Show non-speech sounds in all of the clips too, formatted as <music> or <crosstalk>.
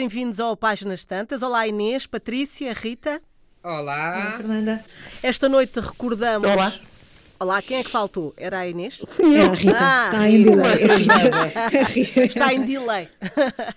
bem-vindos ao Páginas Tantas. Olá Inês, Patrícia, Rita. Olá. Olá, Fernanda. Esta noite recordamos. Olá. Olá, quem é que faltou? Era a Inês? É a Rita. Ah, Está em Rita. delay. Rita. Está em delay.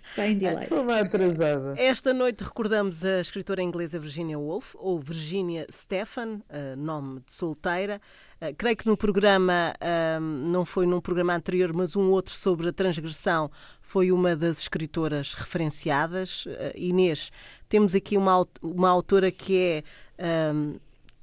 Está em delay. Estou bem atrasada. Esta noite recordamos a escritora inglesa Virginia Woolf, ou Virginia Stephan, eh, nome de solteira. Eh, creio que no programa, ah, não foi num programa anterior, mas um outro sobre a transgressão, foi uma das escritoras referenciadas. Eh, Inês, temos aqui uma, uma autora que é. ah,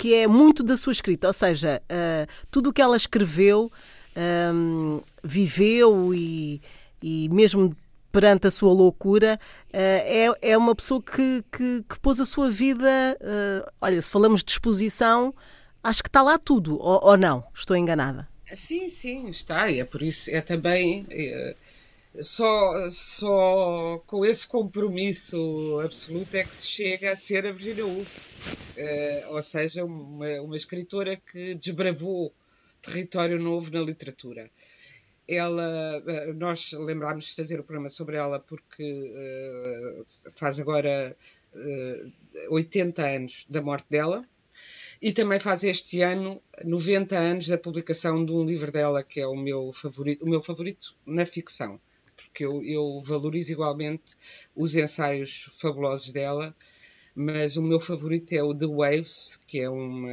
que é muito da sua escrita, ou seja, ah, tudo o que ela escreveu, ah, viveu e, e mesmo perante a sua loucura, eh, é, é uma pessoa que, que, que pôs a sua vida. eh, olha, se falamos de exposição, acho que está lá tudo, ou, ou não? Estou enganada. Sim, sim, está. E é por isso, é também. é, só, só com esse compromisso absoluto é que se chega a ser a Virginia Woolf. É, ou seja, uma, uma escritora que desbravou território novo na literatura. Ela, eh, nós lembrámos de fazer o programa sobre ela porque eh, faz agora eh, 80 anos da morte dela. E também faz este ano 90 anos da publicação de um livro dela que é o meu favorito, o meu favorito na ficção, porque eu, eu valorizo igualmente os ensaios fabulosos dela, mas o meu favorito é o The Waves, que é uma.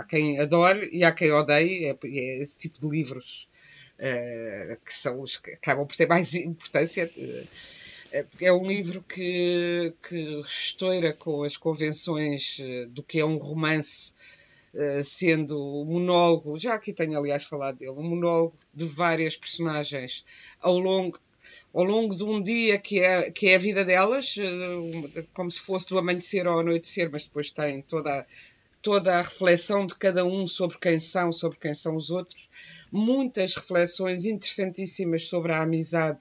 Há quem adore e há quem odeie, é, é esse tipo de livros eh, que são os que acabam por ter mais importância. eh, é um livro que, que estoura com as convenções eh, do que é um romance, eh, sendo um monólogo, já aqui tenho aliás falado dele, um monólogo de várias personagens ao longo, ao longo de um dia que é, que é a vida delas, eh, como se fosse do amanhecer ao anoitecer, mas depois tem toda, a- toda a reflexão de cada um sobre quem são, sobre quem são os outros. Muitas reflexões interessantíssimas sobre a amizade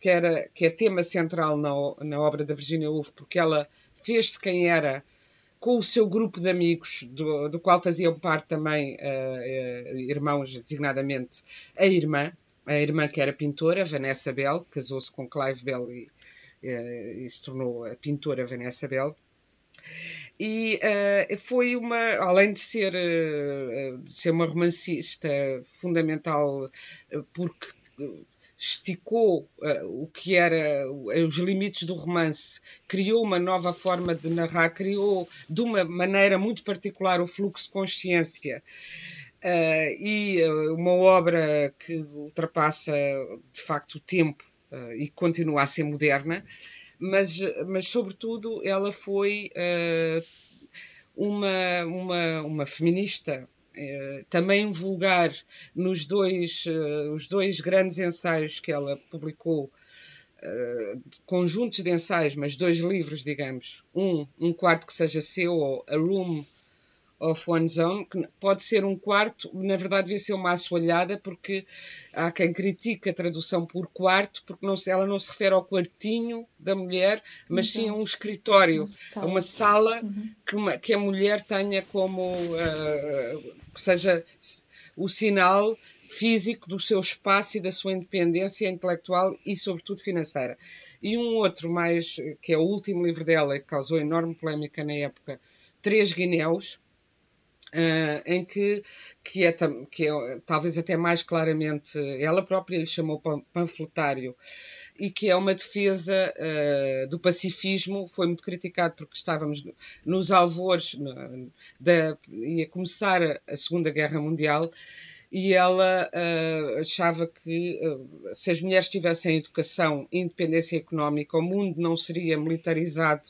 que, era, que é tema central na, na obra da Virginia Woolf, porque ela fez-se quem era com o seu grupo de amigos, do, do qual faziam parte também eh, eh, irmãos, designadamente a irmã, a irmã que era pintora, Vanessa Bell, casou-se com Clive Bell e, eh, e se tornou a pintora Vanessa Bell. E eh, foi uma, além de ser, de ser uma romancista fundamental, eh, porque esticou o que era os limites do romance, criou uma nova forma de narrar, criou de uma maneira muito particular o fluxo de consciência. Eh, e eh, uma obra que ultrapassa de facto o tempo eh, e continua a ser moderna, mas, mas sobretudo ela foi eh, uma, uma, uma feminista também vulgar nos dois, os dois grandes ensaios que ela publicou, conjuntos de ensaios, mas dois livros, digamos. Um, um quarto que seja seu, ou A Room of One's Own, que pode ser um quarto, na verdade devia ser uma assoalhada, porque há quem critique a tradução por quarto, porque não se, ela não se refere ao quartinho da mulher, mas sim a um escritório, Uma sala. a uma sala que, uma- que a mulher tenha como ah, que seja o sinal físico do seu espaço e da sua independência intelectual e, sobretudo, financeira. E um outro mais, que é o último livro dela, que causou enorme polémica na época, Três Guinéus, ah, em que, que, é, que é talvez até mais claramente, ela própria lhe chamou pan- panfletário, e que é uma defesa ah, do pacifismo, foi muito criticado porque estávamos no- nos alvores da, ia começar a, a Segunda Guerra Mundial, e ela ah, achava que ah, se as mulheres tivessem educação e independência económica, o mundo não seria militarizado,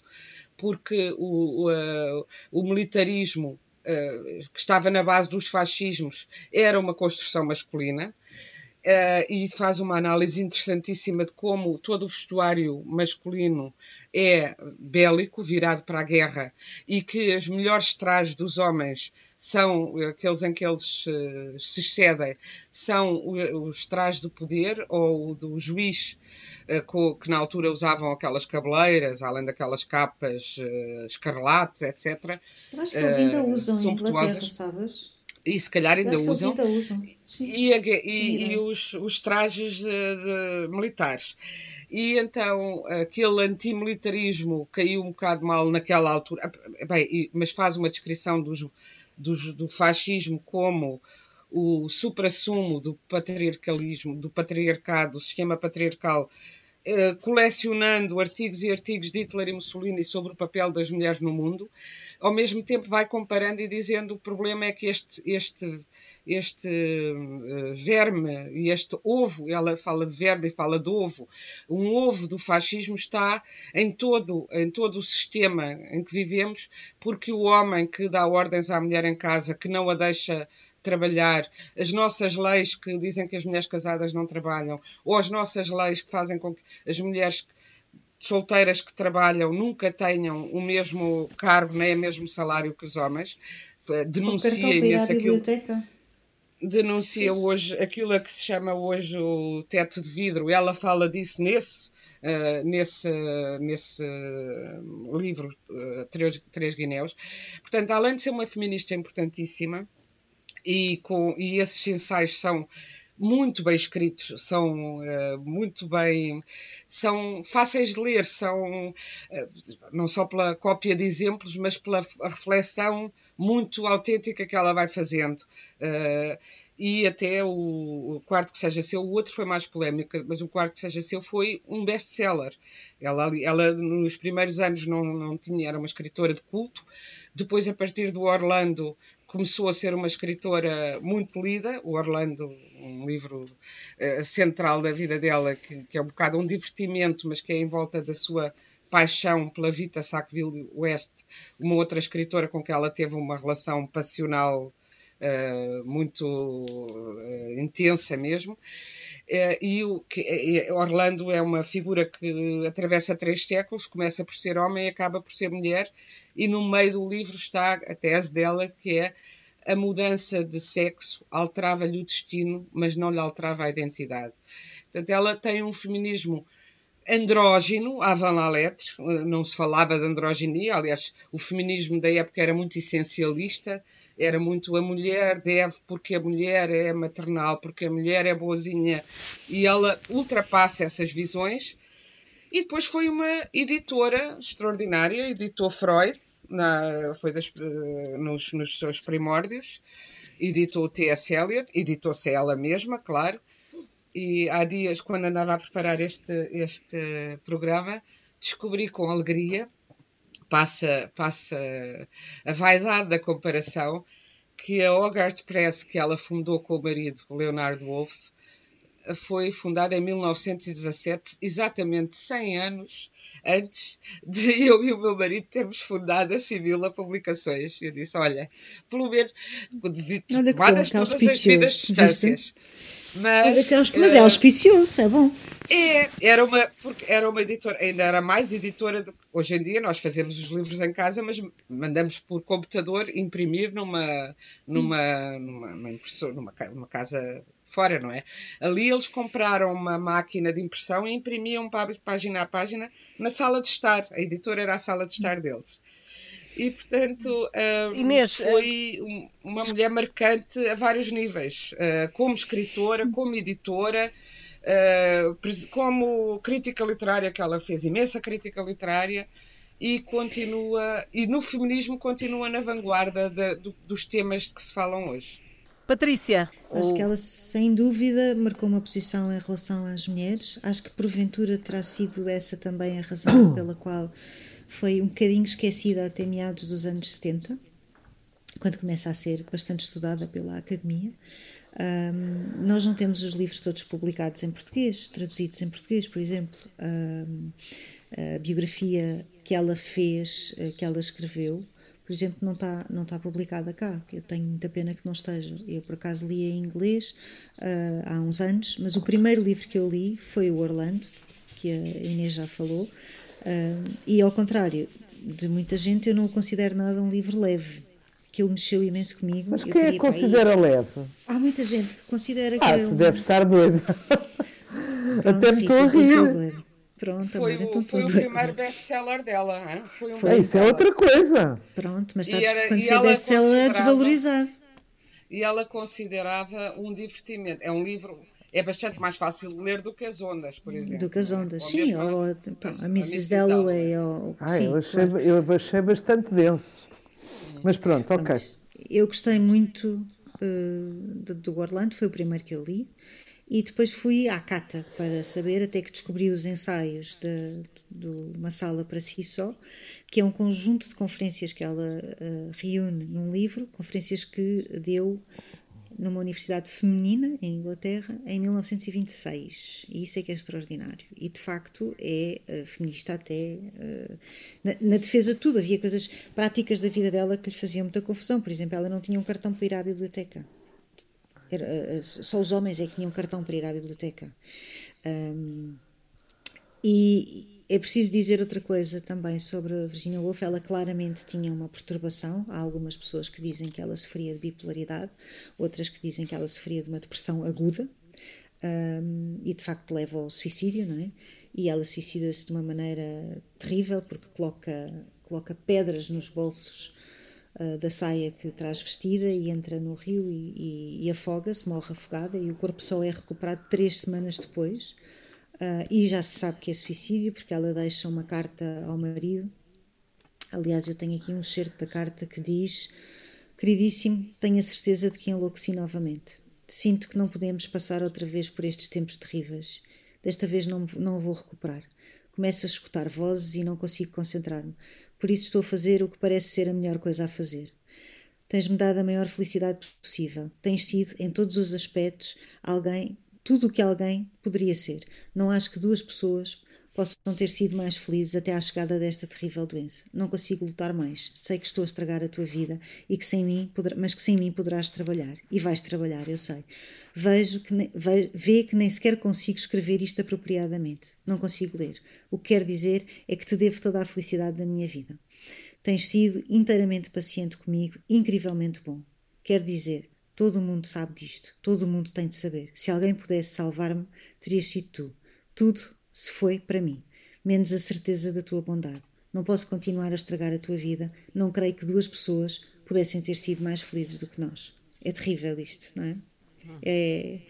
porque o, o, ah, o militarismo que estava na base dos fascismos era uma construção masculina. Ah, e faz uma análise interessantíssima de como todo o vestuário masculino é bélico, virado para a guerra, e que os melhores trajes dos homens são aqueles em que eles eh, se excedem, são os trajes do poder ou o do juiz, eh, co- que na altura usavam aquelas cabeleiras, além daquelas capas escarlates, etc. Eu acho que eles ainda usam em Inglaterra, sabes? E se calhar ainda usam. ainda usam. E, e- e os, os trajes eh, de- militares. e então aquele antimilitarismo caiu um bocado mal naquela altura, bem, mas faz uma descrição dos, dos, do fascismo como o suprassumo do patriarcalismo, do patriarcado, do sistema patriarcal, eh, colecionando artigos e artigos de Hitler e Mussolini sobre o papel das mulheres no mundo, ao mesmo tempo vai comparando e dizendo o problema é que este, este, este uh, verme e este ovo, ela fala de verme e fala de ovo, um ovo do fascismo está em todo, em todo o sistema em que vivemos, porque o homem que dá ordens à mulher em casa, que não a deixa trabalhar, as nossas leis que dizem que as mulheres casadas não trabalham, ou as nossas leis que fazem com que as mulheres solteiras que trabalham nunca tenham o mesmo cargo nem o mesmo salário que os homens. Denuncia imenso aquilo. Denuncia hoje aquilo a que se chama hoje o teto de vidro. Ela fala disso nesse, uh, nesse, nesse livro, uh, Três, Três Guinéus. Portanto, além de ser uma feminista importantíssima, e, com, e esses ensaios são muito bem escritos, são uh, muito bem, são fáceis de ler, são uh, não só pela cópia de exemplos, mas pela reflexão muito autêntica que ela vai fazendo. Uh, e até o, o, quarto que seja seu, o outro foi mais polémico, mas o quarto que seja seu foi um best-seller. Ela, ela nos primeiros anos não, não tinha, era uma escritora de culto, depois a partir do Orlando começou a ser uma escritora muito lida, o Orlando, um livro uh, central da vida dela, que, que, é um bocado um divertimento, mas que é em volta da sua paixão pela Vita Sackville West, uma outra escritora com quem ela teve uma relação passional uh, muito uh, intensa mesmo. E o, que, Orlando é uma figura que atravessa três séculos, começa por ser homem e acaba por ser mulher, e no meio do livro está a tese dela, que é a mudança de sexo alterava-lhe o destino, mas não lhe alterava a identidade. Portanto, ela tem um feminismo andrógino, avant la lettre, não se falava de androginia, aliás, o feminismo da época era muito essencialista, era muito a mulher deve porque a mulher é maternal, porque a mulher é boazinha, e ela ultrapassa essas visões e depois foi uma editora extraordinária, editou Freud, na, foi das, eh, nos, nos, seus primórdios, editou T.S. Eliot, editou-se ela mesma, claro, e há dias, quando andava a preparar este, este programa, descobri com alegria, passa, passa a vaidade da comparação, que a Hogarth Press, que ela fundou com o marido, Leonardo Wolff, foi fundada em 1917, exatamente 100 anos antes de <laughs> eu e o meu marido termos fundado a Sibila Publicações. Eu disse: olha, pelo menos, tomadas todas as devidas distâncias. Mas, mas é eh, auspicioso, é bom. É, era uma, porque era uma editora, ainda era mais editora. Do, hoje em dia nós fazemos os livros em casa, mas mandamos por computador imprimir numa, numa, numa, numa, impressora, numa, numa casa fora, não é? Ali eles compraram uma máquina de impressão e imprimiam página a página na sala de estar. A editora era a sala de estar deles. E, portanto, uh, Inês, foi uh... uma mulher marcante a vários níveis, uh, como escritora, como editora, como crítica literária, que ela fez imensa crítica literária, e continua, e no feminismo continua na vanguarda de, de, dos temas que se falam hoje. Patrícia. Acho que ela, sem dúvida, marcou uma posição em relação às mulheres. Acho que, porventura, terá sido essa também a razão pela qual foi um bocadinho esquecida até meados dos anos 70, quando começa a ser bastante estudada pela academia. Um, nós não temos os livros todos publicados em português, traduzidos em português, por exemplo. Um, a biografia que ela fez, eh, que ela escreveu, por exemplo, não está não tá publicada cá, eu tenho muita pena que não esteja. Eu, por acaso, li em inglês uh, há uns anos, mas o primeiro livro que eu li foi o Orlando, que a Inês já falou, uh, e ao contrário de muita gente, eu não o considero nada um livro leve. Aquilo mexeu imenso comigo. Mas quem é que considera leve? Há muita gente que considera ah, que. Ah, tu deve estar doido. Até me estou a rir. Pronto, foi o, então foi o primeiro best-seller dela. Hein? Foi um foi, isso é outra coisa. Pronto, mas sabes era, que quando é best-seller é desvalorizado. E ela considerava um divertimento. É um livro é bastante mais fácil de ler do que as ondas, por exemplo. Do que as ondas, ou sim, ou, a, pá, a, a Mrs. Dalloway. Ou, ah, sim, eu, achei, claro. eu achei bastante denso. Mas pronto, ok. Pronto, eu gostei muito uh, do, do Orlando, foi o primeiro que eu li. E depois fui à Cata para saber, até que descobri os ensaios de, de uma sala para si só, que é um conjunto de conferências que ela uh, reúne num livro, conferências que deu numa universidade feminina em Inglaterra em 1926 e isso é que é extraordinário. E de facto é uh, feminista até uh, na, na, defesa de tudo. Havia coisas práticas da vida dela que lhe faziam muita confusão. Por exemplo ela não tinha um cartão para ir à biblioteca. Era, uh, só os homens é que tinham um cartão para ir à biblioteca. Um, e é preciso dizer outra coisa também sobre Virginia Woolf. Ela claramente tinha uma perturbação. Há algumas pessoas que dizem que ela sofria de bipolaridade, outras que dizem que ela sofria de uma depressão aguda um, e de facto leva ao suicídio, não é? E ela suicida-se de uma maneira terrível porque coloca, coloca pedras nos bolsos uh, da saia que traz vestida e entra no rio e, e, e afoga-se, morre afogada e o corpo só é recuperado três semanas depois. Uh, e já se sabe que é suicídio porque ela deixa uma carta ao marido. Aliás, eu tenho aqui um certo da carta que diz: Queridíssimo, tenho a certeza de que enlouqueci novamente. Sinto que não podemos passar outra vez por estes tempos terríveis. Desta vez não, não vou recuperar. Começo a escutar vozes e não consigo concentrar-me. Por isso estou a fazer o que parece ser a melhor coisa a fazer. Tens-me dado a maior felicidade possível. Tens sido, em todos os aspectos, alguém tudo o que alguém poderia ser. Não acho que duas pessoas possam ter sido mais felizes até à chegada desta terrível doença. Não consigo lutar mais. Sei que estou a estragar a tua vida e que sem mim, mas que sem mim poderás trabalhar. E vais trabalhar, eu sei. Vejo que ne, ve, vê que nem sequer consigo escrever isto apropriadamente. Não consigo ler. O que quer dizer é que te devo toda a felicidade da minha vida. Tens sido inteiramente paciente comigo, incrivelmente bom. Quer dizer, Todo o mundo sabe disto, todo o mundo tem de saber. Se alguém pudesse salvar-me, terias sido tu. Tudo se foi para mim, menos a certeza da tua bondade. Não posso continuar a estragar a tua vida. Não creio que duas pessoas pudessem ter sido mais felizes do que nós. É terrível isto, não é? é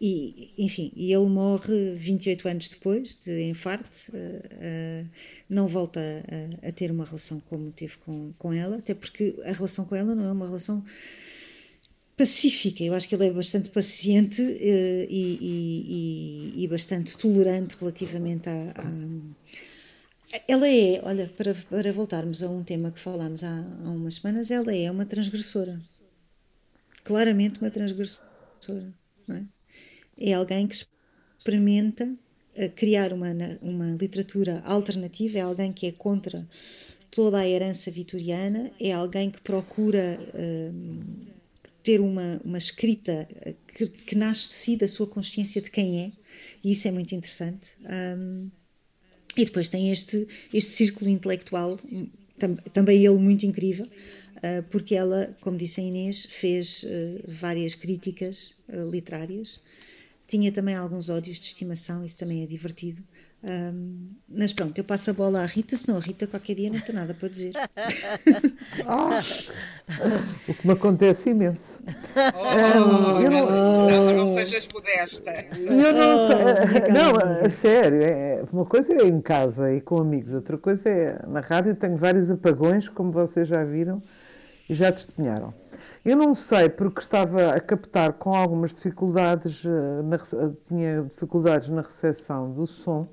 e, enfim, e ele morre 28 anos depois de infarto, uh, uh, não volta a, a, ter uma relação como teve com, com ela, até porque a relação com ela não é uma relação pacífica. Eu acho que ele é bastante paciente uh, e, e, e, bastante tolerante relativamente à, à, Ela é, olha, para, para voltarmos a um tema que falámos há, há umas semanas, ela é uma transgressora. Claramente uma transgressora. É? é? alguém que experimenta uh, criar uma, uma literatura alternativa, é alguém que é contra toda a herança vitoriana, é alguém que procura. Uh, ter uma, uma escrita eh, que, que, nasce de si, da sua consciência de quem é, e isso é muito interessante. Um, e depois tem este, este círculo intelectual, tam, também ele muito incrível, uh, porque ela, como disse a Inês, fez uh, várias críticas uh, literárias, tinha também alguns ódios de estimação, isso também é divertido. Um, mas pronto, eu passo a bola à Rita, senão a Rita qualquer dia não tem nada para dizer. <laughs> ah, o que me acontece imenso. Oh, eu não, não, não sejas modesta. Eu não sei. Não, a sério, é, uma coisa é em casa e com amigos, outra coisa é na rádio. Tenho vários apagões, como vocês já viram e já testemunharam. Eu não sei, porque estava a captar com algumas dificuldades, eh, na, eh, tinha dificuldades na recepção do som,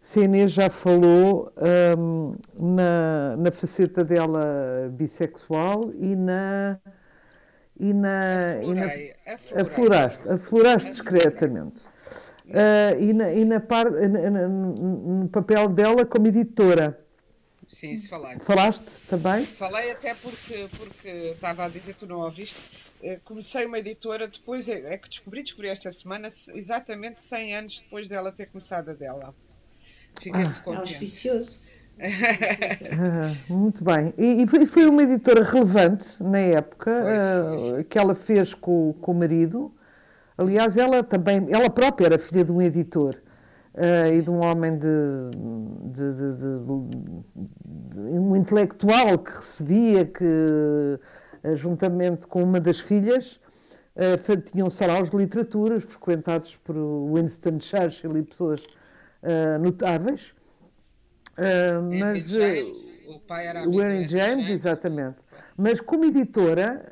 se a Inês já falou um, na, na faceta dela bissexual e na. E na, aflorei, e na afloraste, afloraste discretamente. Uh, e na, e na par, no papel dela como editora. Sim, se falei. Falaste também? Falei até porque, porque estava a dizer, tu não ouviste. Eh, comecei uma editora, depois é, é que descobri, descobri esta semana, exatamente 100 anos depois dela ter começado a dela. Fiquei ah, muito contente. Auspicioso. ah, muito bem. E, e, foi uma editora relevante na época foi, foi. Uh, que ela fez com, com o marido. Aliás, ela também, ela própria era filha de um editor uh, e de um homem de, de, de, de, um intelectual que recebia, que uh, juntamente com uma das filhas, uh, tinham saraus de literatura frequentados por Winston Churchill e pessoas uh, notáveis. Mas, James, o pai era amigo James, James, exatamente. Mas como editora,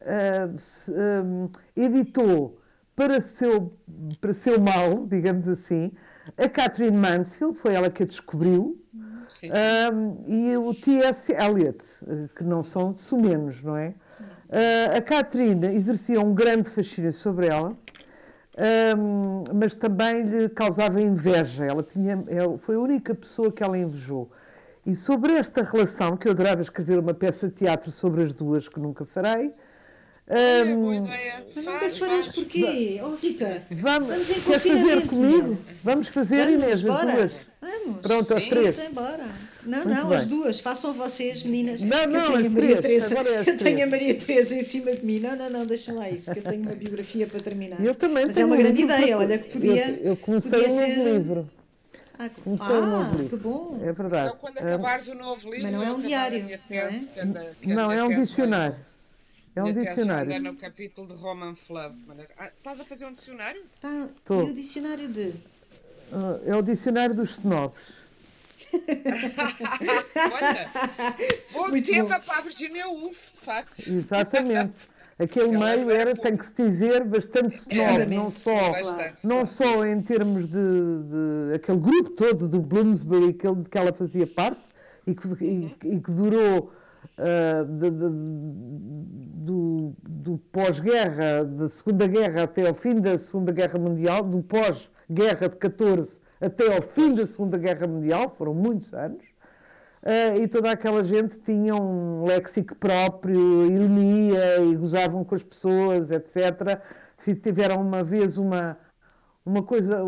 editou para seu, para seu mal, digamos assim, a Catherine Mansfield, foi ela que a descobriu, sim, sim. Um, e o T.S. Eliot, que não são sumenos, não é? Uh, a Catherine exercia um grande fascínio sobre ela, um, mas também lhe causava inveja. Ela tinha, é, foi a única pessoa que ela invejou. E sobre esta relação, que eu adorava escrever uma peça de teatro sobre as duas, que nunca farei, Olha, boa ideia. Mas nunca farás porquê? Oh, Rita, vamos, vamos em fazer comigo? Vamos fazer, vamos, Inês, bora. as duas. Vamos. Pronto, as três. Vamos embora. Não, Muito não, bem. as duas. Façam vocês, meninas. Não, não, eu tenho a Maria três. Teresa. É <laughs> eu tenho a Maria Teresa em cima de mim. Não, não, não, deixa lá isso, que eu tenho uma <laughs> biografia para terminar. Eu também Mas tenho é uma um grande livro ideia, para... olha, que podia. Eu, eu comecei podia um ser... livro. Ah, ah um novo livro. que bom. É verdade. Então, quando acabares o novo livro, Mas não é um diário. Tese, não, é? Que, não, é um dicionário. É um dicionário. Ainda no capítulo de Roman Fluff. Ah, estás a fazer um dicionário? Tá. E o dicionário de? Uh, é o dicionário dos snobs. <laughs> Olha, bom Muito bom. para a Virginia Woolf, de facto. Exatamente. <laughs> Aquele Ela meio era, tem que se dizer, bastante snob, não só, Bastante, não só em termos de, de, aquele grupo todo do Bloomsbury que, de que ela fazia parte e que, e, e que durou uh, de, de, do, do pós-guerra, da Segunda Guerra até ao fim da Segunda Guerra Mundial, do pós-guerra de 14 até ao fim da Segunda Guerra Mundial, foram muitos anos, uh, e toda aquela gente tinha um léxico próprio, ironia, e gozavam com as pessoas, etc. Tiveram uma vez uma, uma coisa,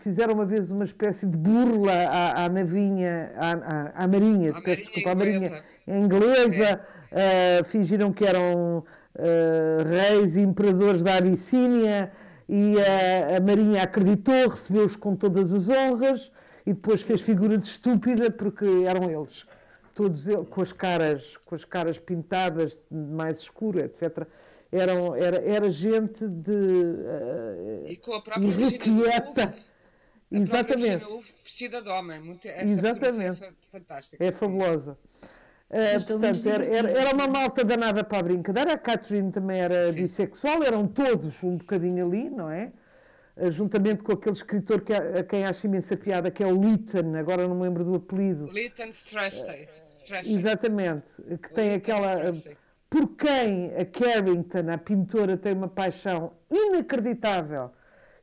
fizeram uma vez uma espécie de burla à, à navinha, à, à, à marinha, à desculpa, à marinha inglesa, é. uh, fingiram que eram uh, reis e imperadores da Abissínia, e a, a Marinha acreditou, recebeu-os com todas as honras e depois fez figura de estúpida porque eram eles, todos eles, com as caras, com as caras pintadas mais escuro, etc. Eram, era, era gente de uh, e com a própria irrequieta. Exatamente. vestida de homem. Muito, Exatamente. É fantástica. É fabulosa. Uh, portanto, era, era, era, uma malta danada para a brincadeira. A Catherine também era Sim. bissexual, eram todos um bocadinho ali, não é? Uh, juntamente com aquele escritor que, a, a quem acho imensa piada, que é o Lytton, agora não me lembro do apelido. Lytton Strachey. Uh, exatamente, que tem aquela. Por quem a Carrington, a pintora, tem uma paixão inacreditável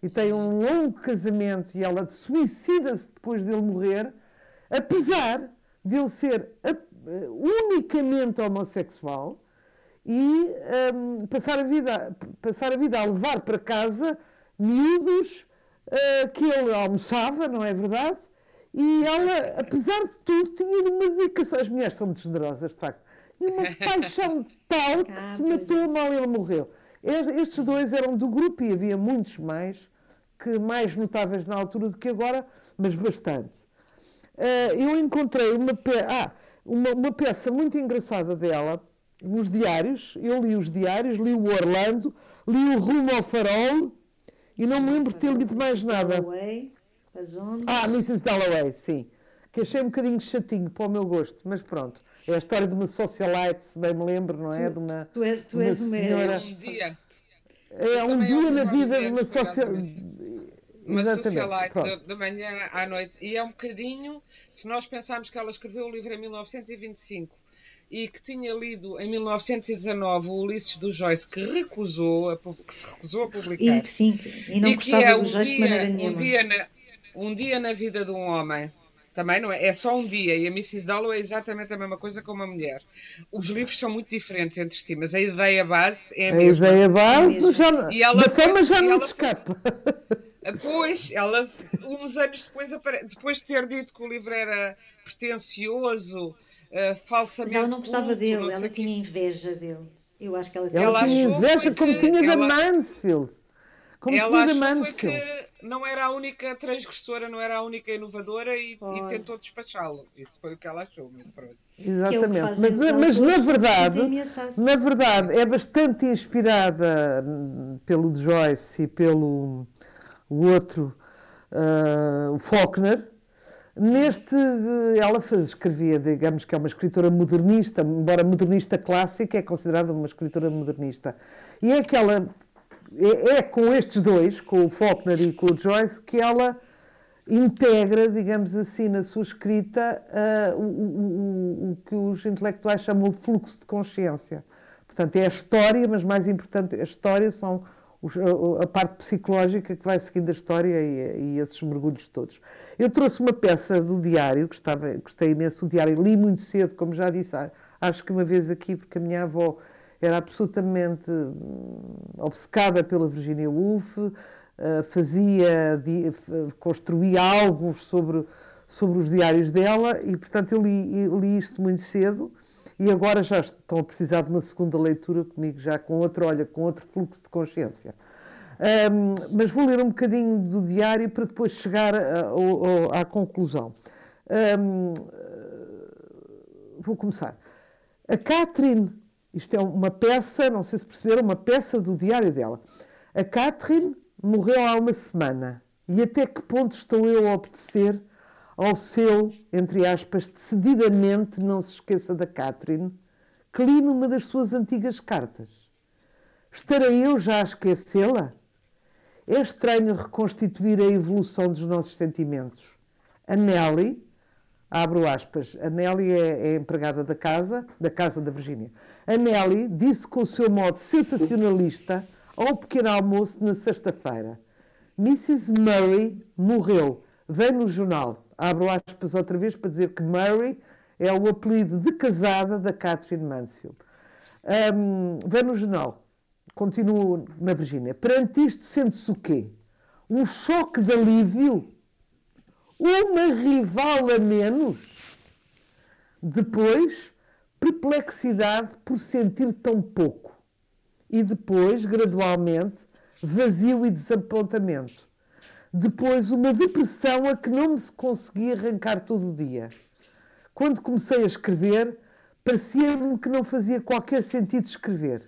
e tem um longo casamento e ela suicida-se depois dele morrer, apesar de ele ser unicamente homossexual e um, passar, a vida, passar a vida a levar para casa miúdos uh, que ele almoçava, não é verdade? E ela, apesar de tudo, tinha uma dedicação. As mulheres são muito generosas, de facto. Tinha uma <laughs> paixão tal que se matou mal ele morreu. Estes dois eram do grupo e havia muitos mais, que mais notáveis na altura do que agora, mas bastante. Uh, eu encontrei uma. Ah, uma, uma peça muito engraçada dela, nos diários. Eu li os diários, li o Orlando, li o Rumo ao Farol e não me lembro de ter lido mais nada. Dalloway. Ah, Mrs. Dalloway, sim. Que achei um bocadinho chatinho para o meu gosto, mas pronto. É a história de uma socialite, se bem me lembro, não é? Tu, de uma, tu és, tu és uma senhora... É um dia. É um dia na vida de uma socialite uma socialite de, de, manhã à noite. E é um bocadinho, se nós pensarmos que ela escreveu o livro em 1925 e que tinha lido em 1919 o Ulisses do Joyce, que recusou, a, que se recusou a publicar. E que sim, e não e gostava é do Joyce dia, de maneira nenhuma. Um dia, na, um dia na vida de um homem. Também não é, é só um dia e a Mrs. Dalloway é exatamente a mesma coisa com uma mulher. Os livros são muito diferentes entre si, mas a ideia base é a, a mesma. A ideia base já, e ela da fama já não se escapa. Pois, ela, uns anos depois, depois de ter dito que o livro era pretencioso, uh, falsamente. Mas ela não gostava culto, dele, não ela tinha quê. inveja dele. Eu acho que ela tinha, ela tinha inveja como tinha ela, da Mansfield. Como ela tinha da achou Mansfield. que não era a única transgressora, não era a única inovadora e, e tentou despachá-lo. Isso foi o que ela achou, mas pronto. Exatamente, é mas, mas na verdade, na verdade é bastante inspirada pelo Joyce e pelo o outro, uh, o Faulkner. Neste, ela faz, escrevia, digamos que é uma escritora modernista, embora modernista clássica, é considerada uma escritora modernista. E é aquela é, é, com estes dois, com o Faulkner e com o Joyce, que ela integra, digamos assim, na sua escrita uh, o, o, o, que os intelectuais chamam de fluxo de consciência. Portanto, é a história, mas mais importante, a história são a, parte psicológica que vai seguindo a história e, e, esses mergulhos todos. Eu trouxe uma peça do diário, gostava, gostei imenso do diário, li muito cedo, como já disse, acho que uma vez aqui, porque a minha avó era absolutamente hum, obcecada pela Virginia Woolf, eh, fazia, construía álbuns sobre, sobre os diários dela e, portanto, eu li, eu li isto muito cedo e agora já estão a precisar de uma segunda leitura comigo, já com outro, olha, com outro fluxo de consciência. Um, mas vou ler um bocadinho do diário para depois chegar a, a, à conclusão. Um, vou começar. A Catherine isto é uma peça, não sei se perceberam, uma peça do diário dela. A Catherine morreu há uma semana. E até que ponto estou eu a obedecer ao seu, entre aspas, decididamente não se esqueça da Catherine, que li numa das suas antigas cartas? Estarei eu já a esquecê-la? É estranho reconstituir a evolução dos nossos sentimentos. A Nelly, abro aspas, a Nelly é, é, empregada da casa, da casa da Virgínia. A Nelly disse com o seu modo sensacionalista ao pequeno almoço na sexta-feira. Mrs. Murray morreu. Vem no jornal. Abro aspas outra vez para dizer que Murray é o apelido de casada da Catherine Mansfield. Um, vem no jornal. Continuo na Virgínia. Perante isto sente-se o quê? Um choque de alívio uma rival a menos. Depois, perplexidade por sentir tão pouco. E depois, gradualmente, vazio e desapontamento. Depois, uma depressão a que não me conseguia arrancar todo o dia. Quando comecei a escrever, parecia-me que não fazia qualquer sentido escrever.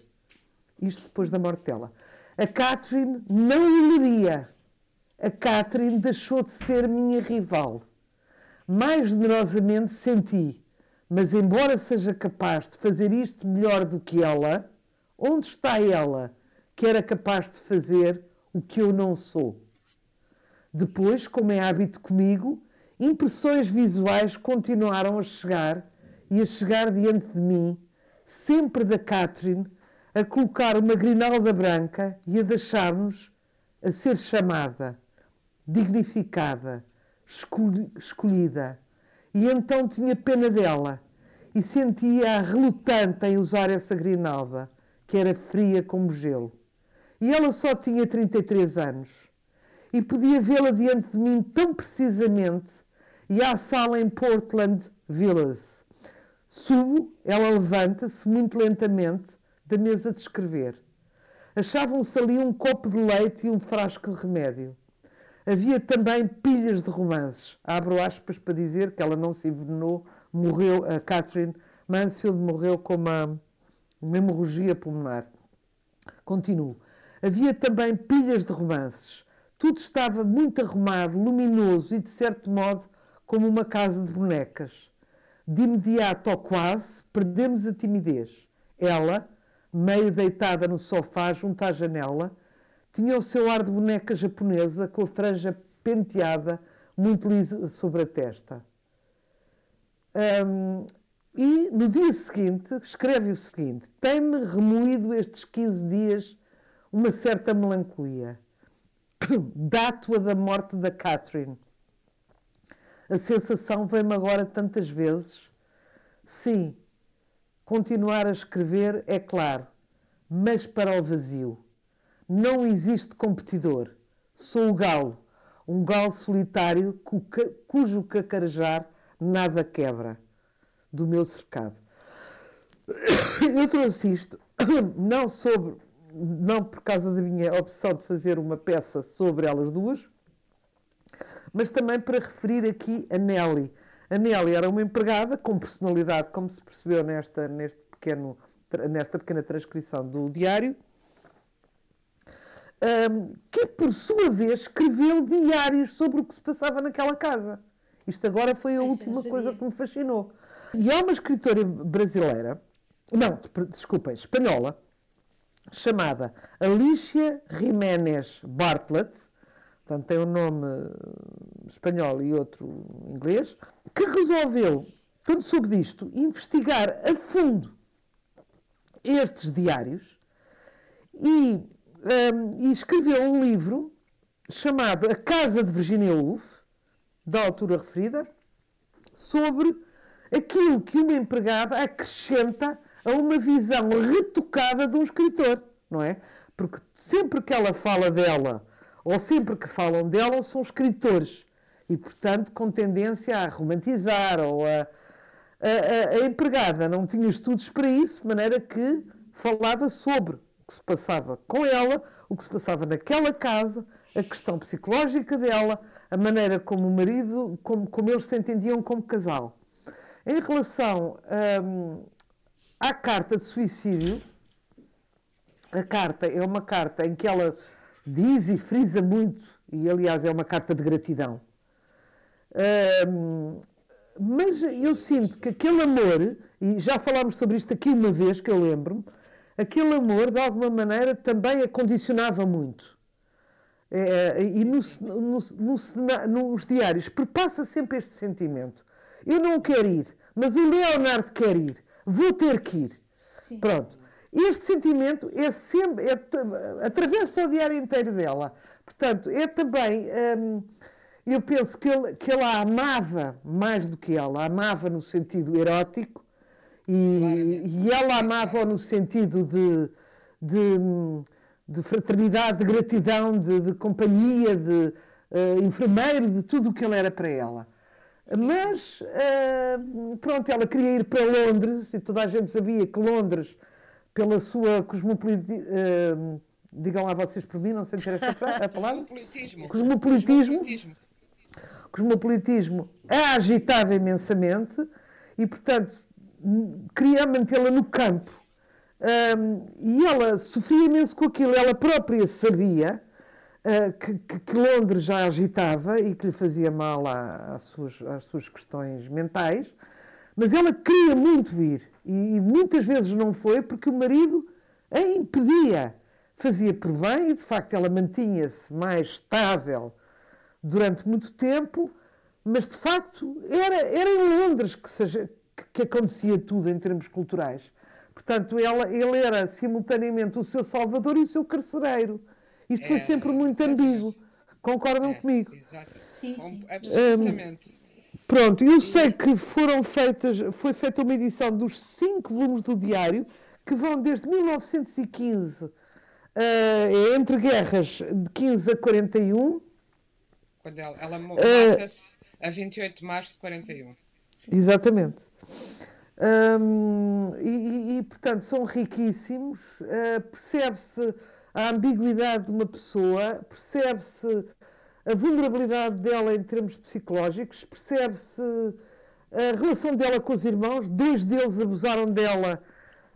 Isto depois da morte dela. A Catherine não o leria a Catherine deixou de ser minha rival. Mais generosamente senti, mas embora seja capaz de fazer isto melhor do que ela, onde está ela que era capaz de fazer o que eu não sou? Depois, como é hábito comigo, impressões visuais continuaram a chegar e a chegar diante de mim, sempre da Catherine, a colocar uma grinalda branca e a deixar-nos a ser chamada dignificada, escolhida. E então tinha pena dela e sentia-a relutante em usar essa grinalda, que era fria como gelo. E ela só tinha 33 anos. E podia vê-la diante de mim tão precisamente e à sala em Portland Villas. Subo, ela levanta-se muito lentamente da mesa de escrever. Achavam-se ali um copo de leite e um frasco de remédio. Havia também pilhas de romances. Abro aspas para dizer que ela não se envenenou, morreu, a Catherine Mansfield morreu com uma, uma hemorragia pulmonar. Continuo. Havia também pilhas de romances. Tudo estava muito arrumado, luminoso e, de certo modo, como uma casa de bonecas. De imediato ou quase, perdemos a timidez. Ela, meio deitada no sofá junto à janela, tinha o seu ar de boneca japonesa, com a franja penteada, muito lisa sobre a testa. Um, e no dia seguinte, escreve o seguinte: Tem-me remoído estes 15 dias uma certa melancolia. <coughs> Dátua da morte da Catherine. A sensação vem-me agora tantas vezes. Sim, continuar a escrever é claro, mas para o vazio. Não existe competidor. Sou o galo, um galo solitário cujo cacarejar nada quebra do meu cercado. <coughs> Eu trouxe isto <coughs> não sobre, não por causa da minha opção de fazer uma peça sobre elas duas, mas também para referir aqui a Nelly. A Nelly era uma empregada com personalidade, como se percebeu nesta, neste pequeno, nesta pequena transcrição do diário, que por sua vez escreveu diários sobre o que se passava naquela casa. Isto agora foi a última coisa que me fascinou. E há uma escritora brasileira, não, desculpem, espanhola, chamada Alicia Jiménez Bartlett, portanto tem um nome espanhol e outro inglês, que resolveu, quando soube disto, investigar a fundo estes diários e, um, e escreveu um livro chamado A Casa de Virginia Woolf, da altura referida, sobre aquilo que uma empregada acrescenta a uma visão retocada de um escritor, não é? Porque sempre que ela fala dela, ou sempre que falam dela, são escritores. E, portanto, com tendência a romantizar ou a. A, a, a empregada não tinha estudos para isso, de maneira que falava sobre o que se passava com ela, o que se passava naquela casa, a questão psicológica dela, a maneira como o marido, como, como eles se entendiam como casal. Em relação hum, à carta de suicídio, a carta é uma carta em que ela diz e frisa muito, e aliás é uma carta de gratidão. Mas eu sinto que aquele amor, e já falámos sobre isto aqui uma vez, que eu lembro-me, aquele amor de alguma maneira também a condicionava muito. É, e no, no, no, nos diários perpassa sempre este sentimento. Eu não quero ir, mas o Leonardo quer ir. Vou ter que ir. Sim. Pronto. Este sentimento é sempre, é, atravessa o diário inteiro dela. Portanto, é também, hum, eu penso que ele, que ele a amava mais do que ela, a amava no sentido erótico e, e ela amava no sentido de, de, de, fraternidade, de gratidão, de, de companhia, de uh, enfermeiro, de tudo o que ele era para ela. Mas, uh, pronto, ela queria ir para Londres e toda a gente sabia que Londres, pela sua cosmopolitismo, uh, digam lá vocês por mim, não sei dizer esta a <laughs> palavra. Cosmopolitismo. Cosmopolitismo. Cosmopolitismo. Cosmopolitismo a agitava imensamente e, portanto, queria mantê-la no campo. Um, e ela sofria imenso com aquilo. Ela própria sabia que, que, que, Londres já agitava e que lhe fazia mal à, às, suas, às suas questões mentais, mas ela queria muito ir e, e muitas vezes não foi porque o marido a impedia. Fazia por bem e, de facto, ela mantinha-se mais estável durante muito tempo, mas, de facto, era, era em Londres que, se, que acontecia tudo em termos culturais. Portanto, ela, ele era simultaneamente o seu salvador e o seu carcereiro. Isto é, foi sempre muito ambíguo. Concordam é, comigo? Exato. Sim, sim. Absolutamente. Um, pronto, eu sei que foram feitas, foi feita uma edição dos cinco volumes do diário, que vão desde 1915, uh, eh, entre guerras de 15 a 41. Quando ela, ela mata-se uh, a 28 de março de 41. Exatamente. Um, e, e, portanto, são riquíssimos. Uh, percebe-se a ambiguidade de uma pessoa, percebe-se a vulnerabilidade dela em termos psicológicos, percebe-se a relação dela com os irmãos, dois deles abusaram dela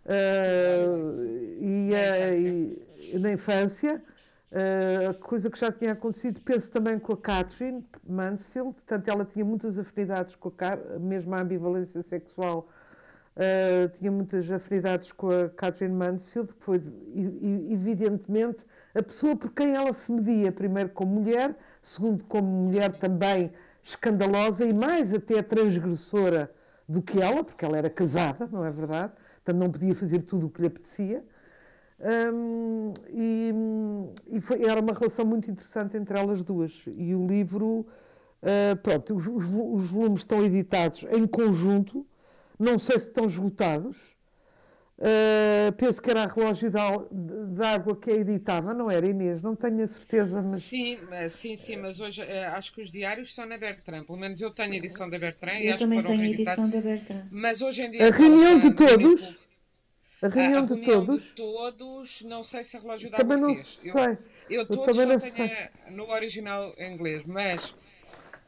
uh, e, uh, e, na infância, uh, coisa que já tinha acontecido, penso também com a Catherine Mansfield, portanto ela tinha muitas afinidades com a Car mesmo a ambivalência sexual Uh, tinha muitas afinidades com a Catherine Mansfield, que foi evidentemente a pessoa por quem ela se media, primeiro como mulher, segundo como mulher também escandalosa e mais até transgressora do que ela, porque ela era casada, não é verdade? Portanto, não podia fazer tudo o que lhe apetecia. Um, e, e foi, era uma relação muito interessante entre elas duas. E o livro, uh, pronto, os, os volumes estão editados em conjunto, não sei se estão esgotados. Uh, penso que era a relógio de água que a editava, não era Inês? Não tenho a certeza. Mas... Sim, sim, sim, mas hoje uh, acho que os diários são na Bertrand. Pelo menos eu tenho a edição da Bertrand. Eu também tenho a edição da Bertrand. Mas hoje em dia. A reunião de todos. A reunião, a, a de, reunião todos. de todos. Não sei se a relógio de água também não fez. Sei. Eu, eu todos eu também não tenho sei. no original em inglês, mas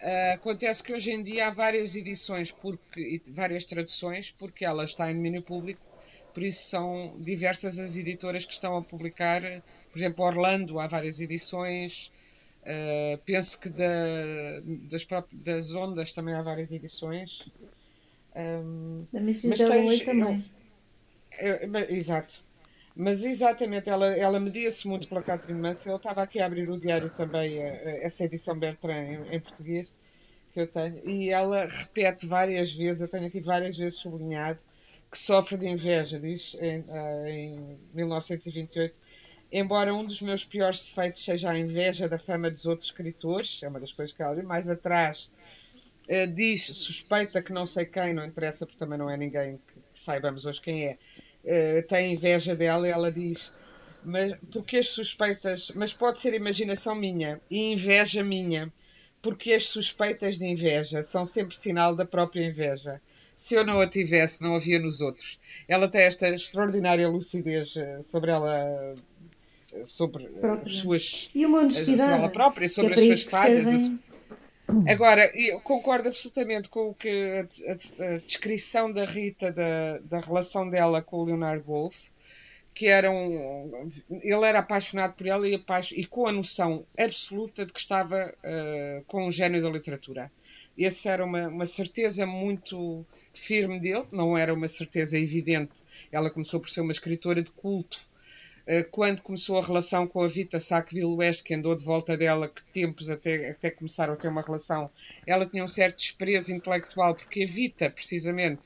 Uh, acontece que hoje em dia há várias edições porque, e várias traduções, porque ela está em domínio público, por isso são diversas as editoras que estão a publicar. Por exemplo, Orlando, há várias edições. Uh, penso que da, das, das Ondas também há várias edições. Um, da Mrs. Dalloway também. Eu, eu, exato. Mas exatamente, ela, ela media-se muito pela Catherine Mansell. Eu estava aqui a abrir o diário também, eh, eh, essa edição Bertrand em, em, português que eu tenho, e ela repete várias vezes, eu tenho aqui várias vezes sublinhado, que sofre de inveja, diz em, eh, em 1928. Embora um dos meus piores defeitos seja a inveja da fama dos outros escritores, é uma das coisas que ela diz, mais atrás diz, suspeita que não sei quem, não interessa porque também não é ninguém que, que saibamos hoje quem é, uh, tem inveja dela e ela diz mas porque as suspeitas mas pode ser imaginação minha e inveja minha. Porque as suspeitas de inveja são sempre sinal da própria inveja. Se eu não a tivesse não havia nos outros. Ela tem esta extraordinária lucidez eh, sobre ela sobre própria. as suas e uma honestidade sobre ela própria sobre é as suas falhas Agora, eu concordo absolutamente com o que a, a, a descrição da Rita da, da relação dela com o Leonard Wolff, que era um, ele era apaixonado por ela e, e com a noção absoluta de que estava uh, com o gênio da literatura. Essa era uma, uma certeza muito firme dele, não era uma certeza evidente. Ela começou por ser uma escritora de culto quando começou a relação com a Vita Sackville West, que andou de volta dela, que tempos até, até começaram a ter uma relação, ela tinha um certo desprezo intelectual, porque a Vita, precisamente,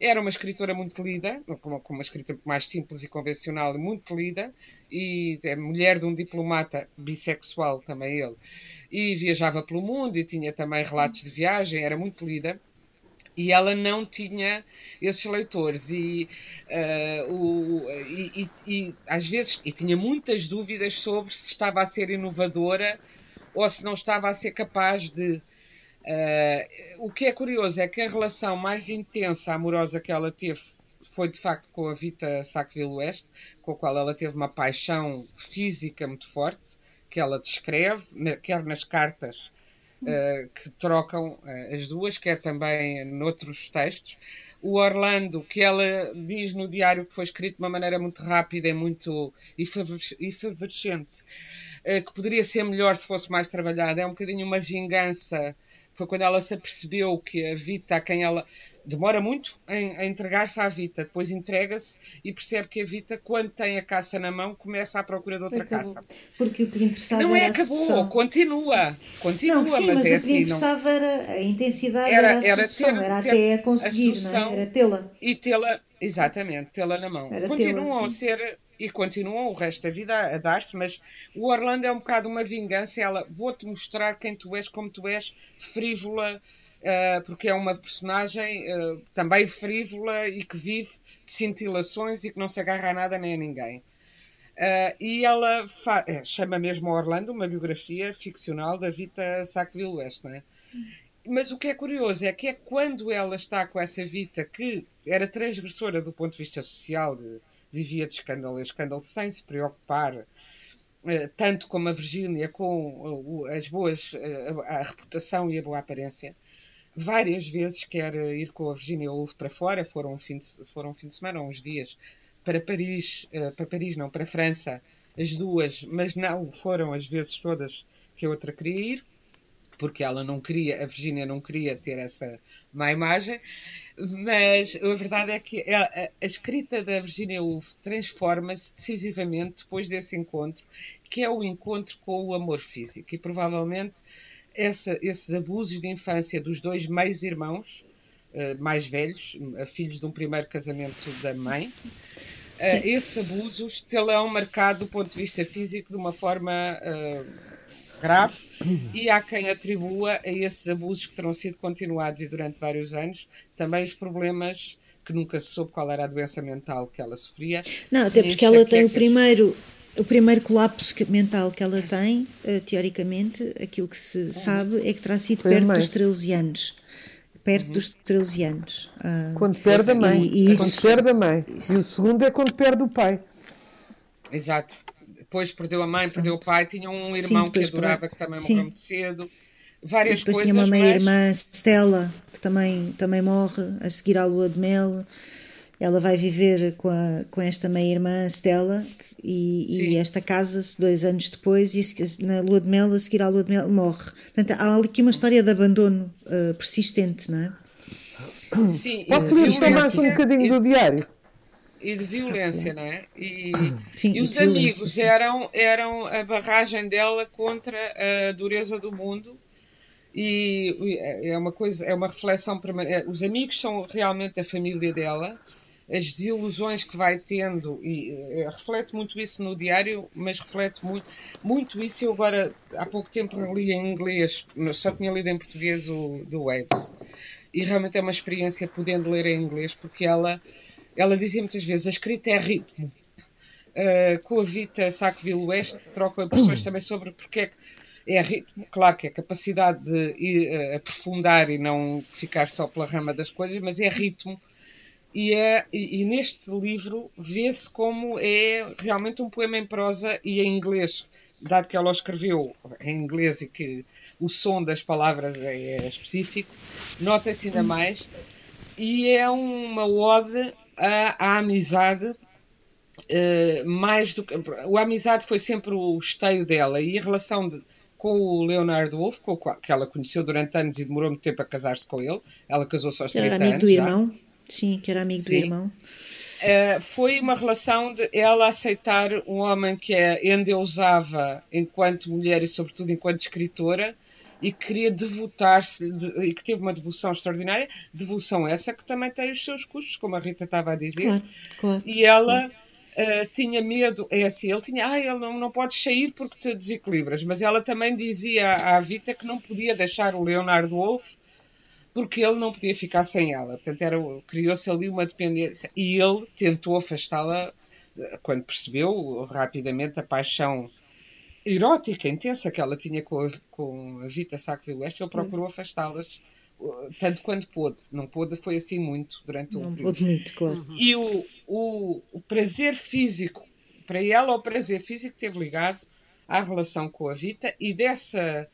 era uma escritora muito lida, como uma escritora mais simples e convencional, muito lida, e é mulher de um diplomata bissexual, também ele, e viajava pelo mundo e tinha também relatos de viagem, era muito lida e ela não tinha esses leitores. E, uh, o, e, e, e, às vezes e tinha muitas dúvidas sobre se estava a ser inovadora ou se não estava a ser capaz de uh, o que é curioso é que a relação mais intensa amorosa que ela teve foi de facto com a Vita Sackville West com a qual ela teve uma paixão física muito forte que ela descreve quer nas cartas uh, que trocam uh, as duas, quer também noutros textos. O Orlando, que ela diz no diário que foi escrito de uma maneira muito rápida e muito efervescente, uh, que poderia ser melhor se fosse mais trabalhada, é um bocadinho uma vingança. Foi quando ela se apercebeu que a Vita, a quem ela demora muito em, a entregar-se à Vita, depois entrega-se e percebe que a Vita, quando tem a caça na mão, começa à procura de outra acabou. caça. Porque o que lhe interessava não é acabou, continua, continua, não, sim, mas, mas é o que assim, lhe interessava não... era a intensidade, era, era a era, ter, era ter até a conseguir, a não é? era tê-la. E tê-la, exatamente, tê-la na mão. Era Continuam a ser e continuam o resto da vida a, dar-se, mas o Orlando é um bocado uma vingança. Ela, vou-te mostrar quem tu és, como tu és, frívola, uh, porque é uma personagem uh, também frívola e que vive de cintilações e que não se agarra a nada nem a ninguém. Uh, e ela chama mesmo Orlando uma biografia ficcional da Vita Sackville West, não é? Mas o que é curioso é que é quando ela está com essa Vita que era transgressora do ponto de vista social, vivia de escândalo em escândalo sem se preocupar tanto como a Virgínia com as boas a, reputação e a boa aparência. Várias vezes quer ir com a Virginia Woolf para fora, foram um fim de, foram um fim de semana, uns dias, para Paris, para Paris não, para França, as duas, mas não foram as vezes todas que a outra queria ir, porque ela não queria, a Virginia não queria ter essa má imagem, mas a verdade é que a, a, escrita da Virginia Woolf transforma-se decisivamente depois desse encontro, que é o encontro com o amor físico, e provavelmente essa, esses abusos de infância dos dois meios irmãos uh, mais velhos, filhos de um primeiro casamento da mãe, uh, esses abusos terão marcado do ponto de vista físico de uma forma uh, grave e há quem atribua a esses abusos que terão sido continuados e durante vários anos também os problemas que nunca se soube qual era a doença mental que ela sofria. Não, até porque ela tem o primeiro o primeiro colapso mental que ela tem, uh, teoricamente, aquilo que se sabe é que terá sido Foi perto dos 13 anos. Perto uhum. dos 13 anos. Uh, quando perde a mãe. E, e isso, quando perde a mãe. Isso. E o segundo é quando perde o pai. Exato. Depois perdeu a mãe, perdeu Pronto. o pai, tinha um irmão Sim, que adorava, que também morreu muito cedo. várias depois coisas. Depois tinha uma meia-irmã, mas... Stella, que também, também morre a seguir à lua de mel. Ela vai viver com, a, com esta meia-irmã, Stella, e, e esta casa-se dois anos depois, e na lua de mel, a seguir à lua de mel, morre. Portanto, há aqui uma história de abandono uh, persistente, não é? Sim, Posso ler só mais um bocadinho do diário? E de violência, não é? E, sim, e os amigos eram, eram a barragem dela contra a dureza do mundo e é uma coisa, é uma reflexão permanente. Os amigos são realmente a família dela, as desilusões que vai tendo, e é, reflete muito isso no diário, mas reflete muito, muito isso. Eu agora, há pouco tempo, reli em inglês, só tinha lido em português o The Waves, e realmente é uma experiência podendo ler em inglês, porque ela, ela dizia muitas vezes: a escrita é ritmo. Uh, com a Vita Sackville West, troco impressões também sobre porque é que é ritmo, claro que é capacidade de ir, uh, aprofundar e não ficar só pela rama das coisas, mas é ritmo. E, é, e, e neste livro vê-se como é realmente um poema em prosa e em inglês, dado que ela escreveu em inglês e que o som das palavras é, é específico, nota-se ainda mais. E é uma ode à, à amizade Uh, mais do que. A amizade foi sempre o esteio dela e a relação de, com o Leonardo Wolff, com o que ela conheceu durante anos e demorou muito tempo a casar-se com ele. Ela casou-se aos 30 anos. Era amigo do irmão. Sim, que era amigo Sim. do irmão. Uh, foi uma relação de ela aceitar um homem que a endeusava enquanto mulher e, sobretudo, enquanto escritora e que queria devotar-se de, e que teve uma devoção extraordinária. Devoção essa que também tem os seus custos, como a Rita estava a dizer. Claro, claro. E ela. Uh, tinha medo, é assim, ele tinha, ah, ele não, não pode sair porque te desequilibras, mas ela também dizia à Vita que não podia deixar o Leonardo Wolff porque ele não podia ficar sem ela. Portanto, criou-se ali uma dependência. E ele tentou afastá-la quando percebeu rapidamente a paixão erótica, intensa que ela tinha com a, com a Vita Sackville West, ele procurou afastá-las tanto quanto pôde. Não pôde, foi assim muito durante não um período. Pôde muito, claro. E o, o, o prazer físico, para ela, o prazer físico teve ligado à relação com a Vita e dessa,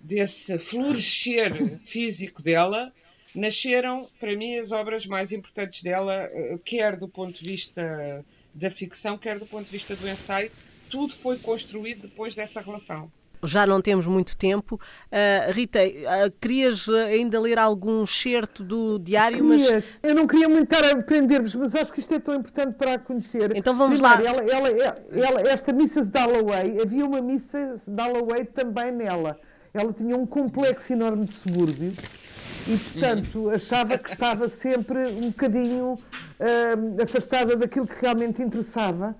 desse florescer físico dela nasceram, para mim, as obras mais importantes dela, eh, quer do ponto de vista da ficção, quer do ponto de vista do ensaio. Tudo foi construído depois dessa relação já não temos muito tempo. Uh, Rita, uh, querias ainda ler algum excerto do diário? Queria. Mas... Eu não queria muito estar a aprender-vos, mas acho que isto é tão importante para a conhecer. Então vamos Primeiro, lá. Ela, ela, ela, esta Mrs. Dalloway, havia uma Mrs. Dalloway também nela. Ela tinha um complexo enorme de subúrbio e, portanto, achava que estava sempre um bocadinho uh, afastada daquilo que realmente interessava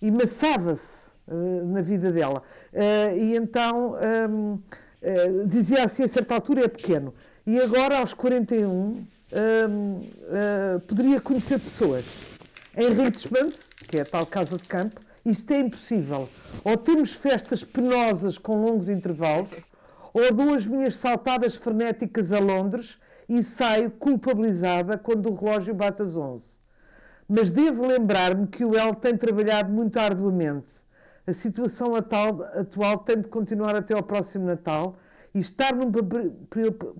e maçava-se uh, na vida dela. Uh, e então um, uh, dizia assim a certa altura é pequeno. E agora aos 41 um, poderia conhecer pessoas. Em Richmond, que é a tal casa de campo, isto é impossível. Ou temos festas penosas com longos intervalos, ou dou as minhas saltadas frenéticas a Londres e saio culpabilizada quando o relógio bate às 11. Mas devo lembrar-me que o El tem trabalhado muito arduamente a situação atual, atual tem de continuar até ao próximo Natal e estar numa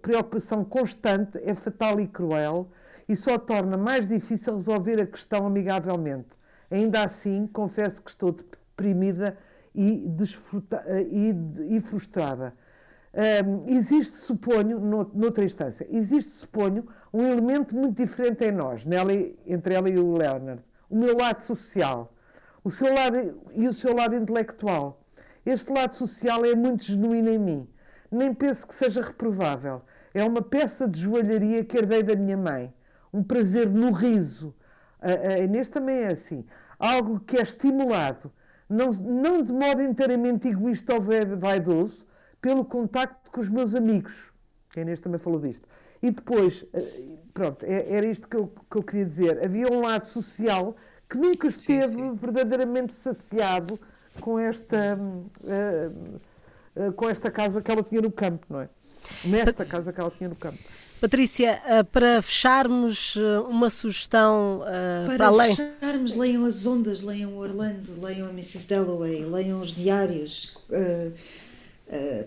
preocupação constante é fatal e cruel e só torna mais difícil resolver a questão amigavelmente. Ainda assim, confesso que estou deprimida e, e, e frustrada. Um, existe, suponho, noutra instância, existe, suponho, um elemento muito diferente em nós, nela, entre ela e o Leonard. O meu lado social o seu lado e o seu lado intelectual. Este lado social é muito genuíno em mim. Nem penso que seja reprovável. É uma peça de joalharia que herdei da minha mãe. Um prazer no riso. A, a Inês também é assim. Algo que é estimulado, não, não de modo inteiramente egoísta ou vaidoso, pelo contacto com os meus amigos. A Inês também falou disto. E depois, eh, pronto, é, era isto que eu, que eu queria dizer. Havia um lado social que nunca esteve sim, sim. verdadeiramente saciado com esta, uh, uh, com esta casa que ela tinha no campo, não é? Nesta casa que ela tinha no campo. Patrícia, uh, para fecharmos, uma sugestão para, para além. Para fecharmos, leiam as ondas, leiam Orlando, leiam a Mrs. Dalloway, leiam os diários,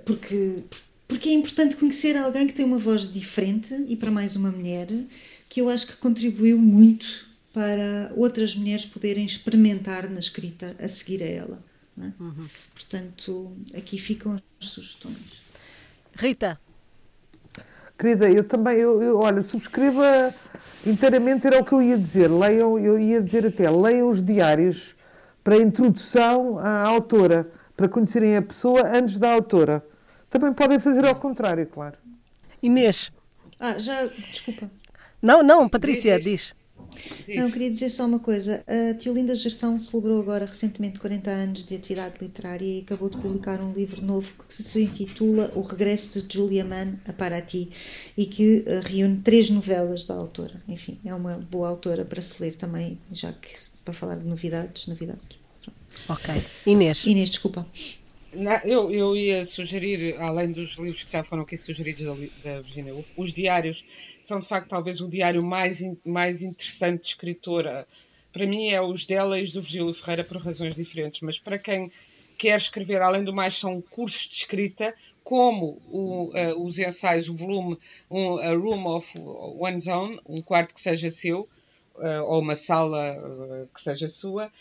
porque porque é importante conhecer alguém que tem uma voz diferente e para mais uma mulher, que eu acho que contribuiu muito para outras mulheres poderem experimentar na escrita a seguir a ela. É? Uhum. Portanto, aqui ficam as sugestões. Rita. Querida, eu também, eu, eu, olha, subscreva inteiramente, era o que eu ia dizer. Leiam, eu ia dizer até, leiam os diários para a introdução à autora, para conhecerem a pessoa antes da autora. Também podem fazer ao contrário, claro. Inês. Ah, já, desculpa. Não, não, Patrícia, diz. Não, queria dizer só uma coisa. A Tiolinda Gerson celebrou agora recentemente 40 anos de atividade literária e acabou de publicar um livro novo que se intitula O Regresso de Julia Mann a Paraty e que eh, reúne três novelas da autora. Enfim, é uma boa autora para se ler também, já que para falar de novidades, novidades. Ok. Inês. Inês, desculpa. Eu, eu ia sugerir, além dos livros que já foram aqui sugeridos da, da Virginia Woolf, os diários são de facto talvez o diário mais, mais interessante de escritora. Para mim é os dela e os do Virgílio Ferreira por razões diferentes, mas para quem quer escrever, além do mais, são cursos de escrita, como o, uh, os ensaios, o volume um, A Room of One's Own, um quarto que seja seu, uh, ou uma sala uh, que seja sua,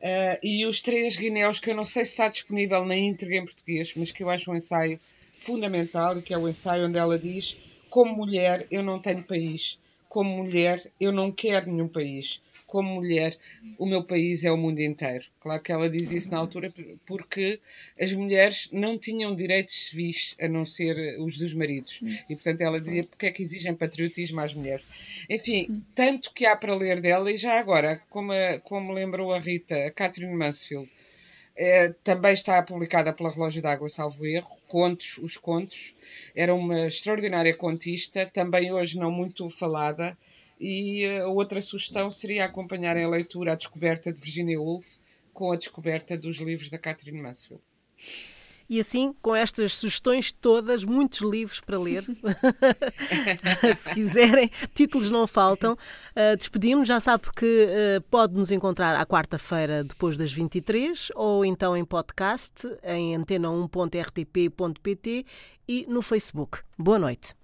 Uh, e os três guinéus, que eu não sei se está disponível na íntegra em português, mas que eu acho um ensaio fundamental, e que é o ensaio onde ela diz: Como mulher, eu não tenho país. Como mulher, eu não quero nenhum país como mulher, o meu país é o mundo inteiro. Claro que ela diz isso na altura porque as mulheres não tinham direitos civis a não ser os dos maridos. E, portanto, ela dizia porque é que exigem patriotismo às mulheres. Enfim, tanto que há para ler dela, e já agora, como, a, como lembrou a Rita, a Catherine Mansfield, é, também está publicada pela Relógio d'Água, salvo erro, Contos, os Contos. Era uma extraordinária contista, também hoje não muito falada, e a outra sugestão seria acompanharem a leitura, a descoberta de Virginia Woolf com a descoberta dos livros da Catherine Mansfield. E assim, com estas sugestões todas, muitos livros para ler, <laughs> se quiserem, títulos não faltam. Uh, Despedimos, já sabe que uh, pode nos encontrar à quarta-feira depois das 23 ou então em podcast em antena1.rtp.pt e no Facebook. Boa noite.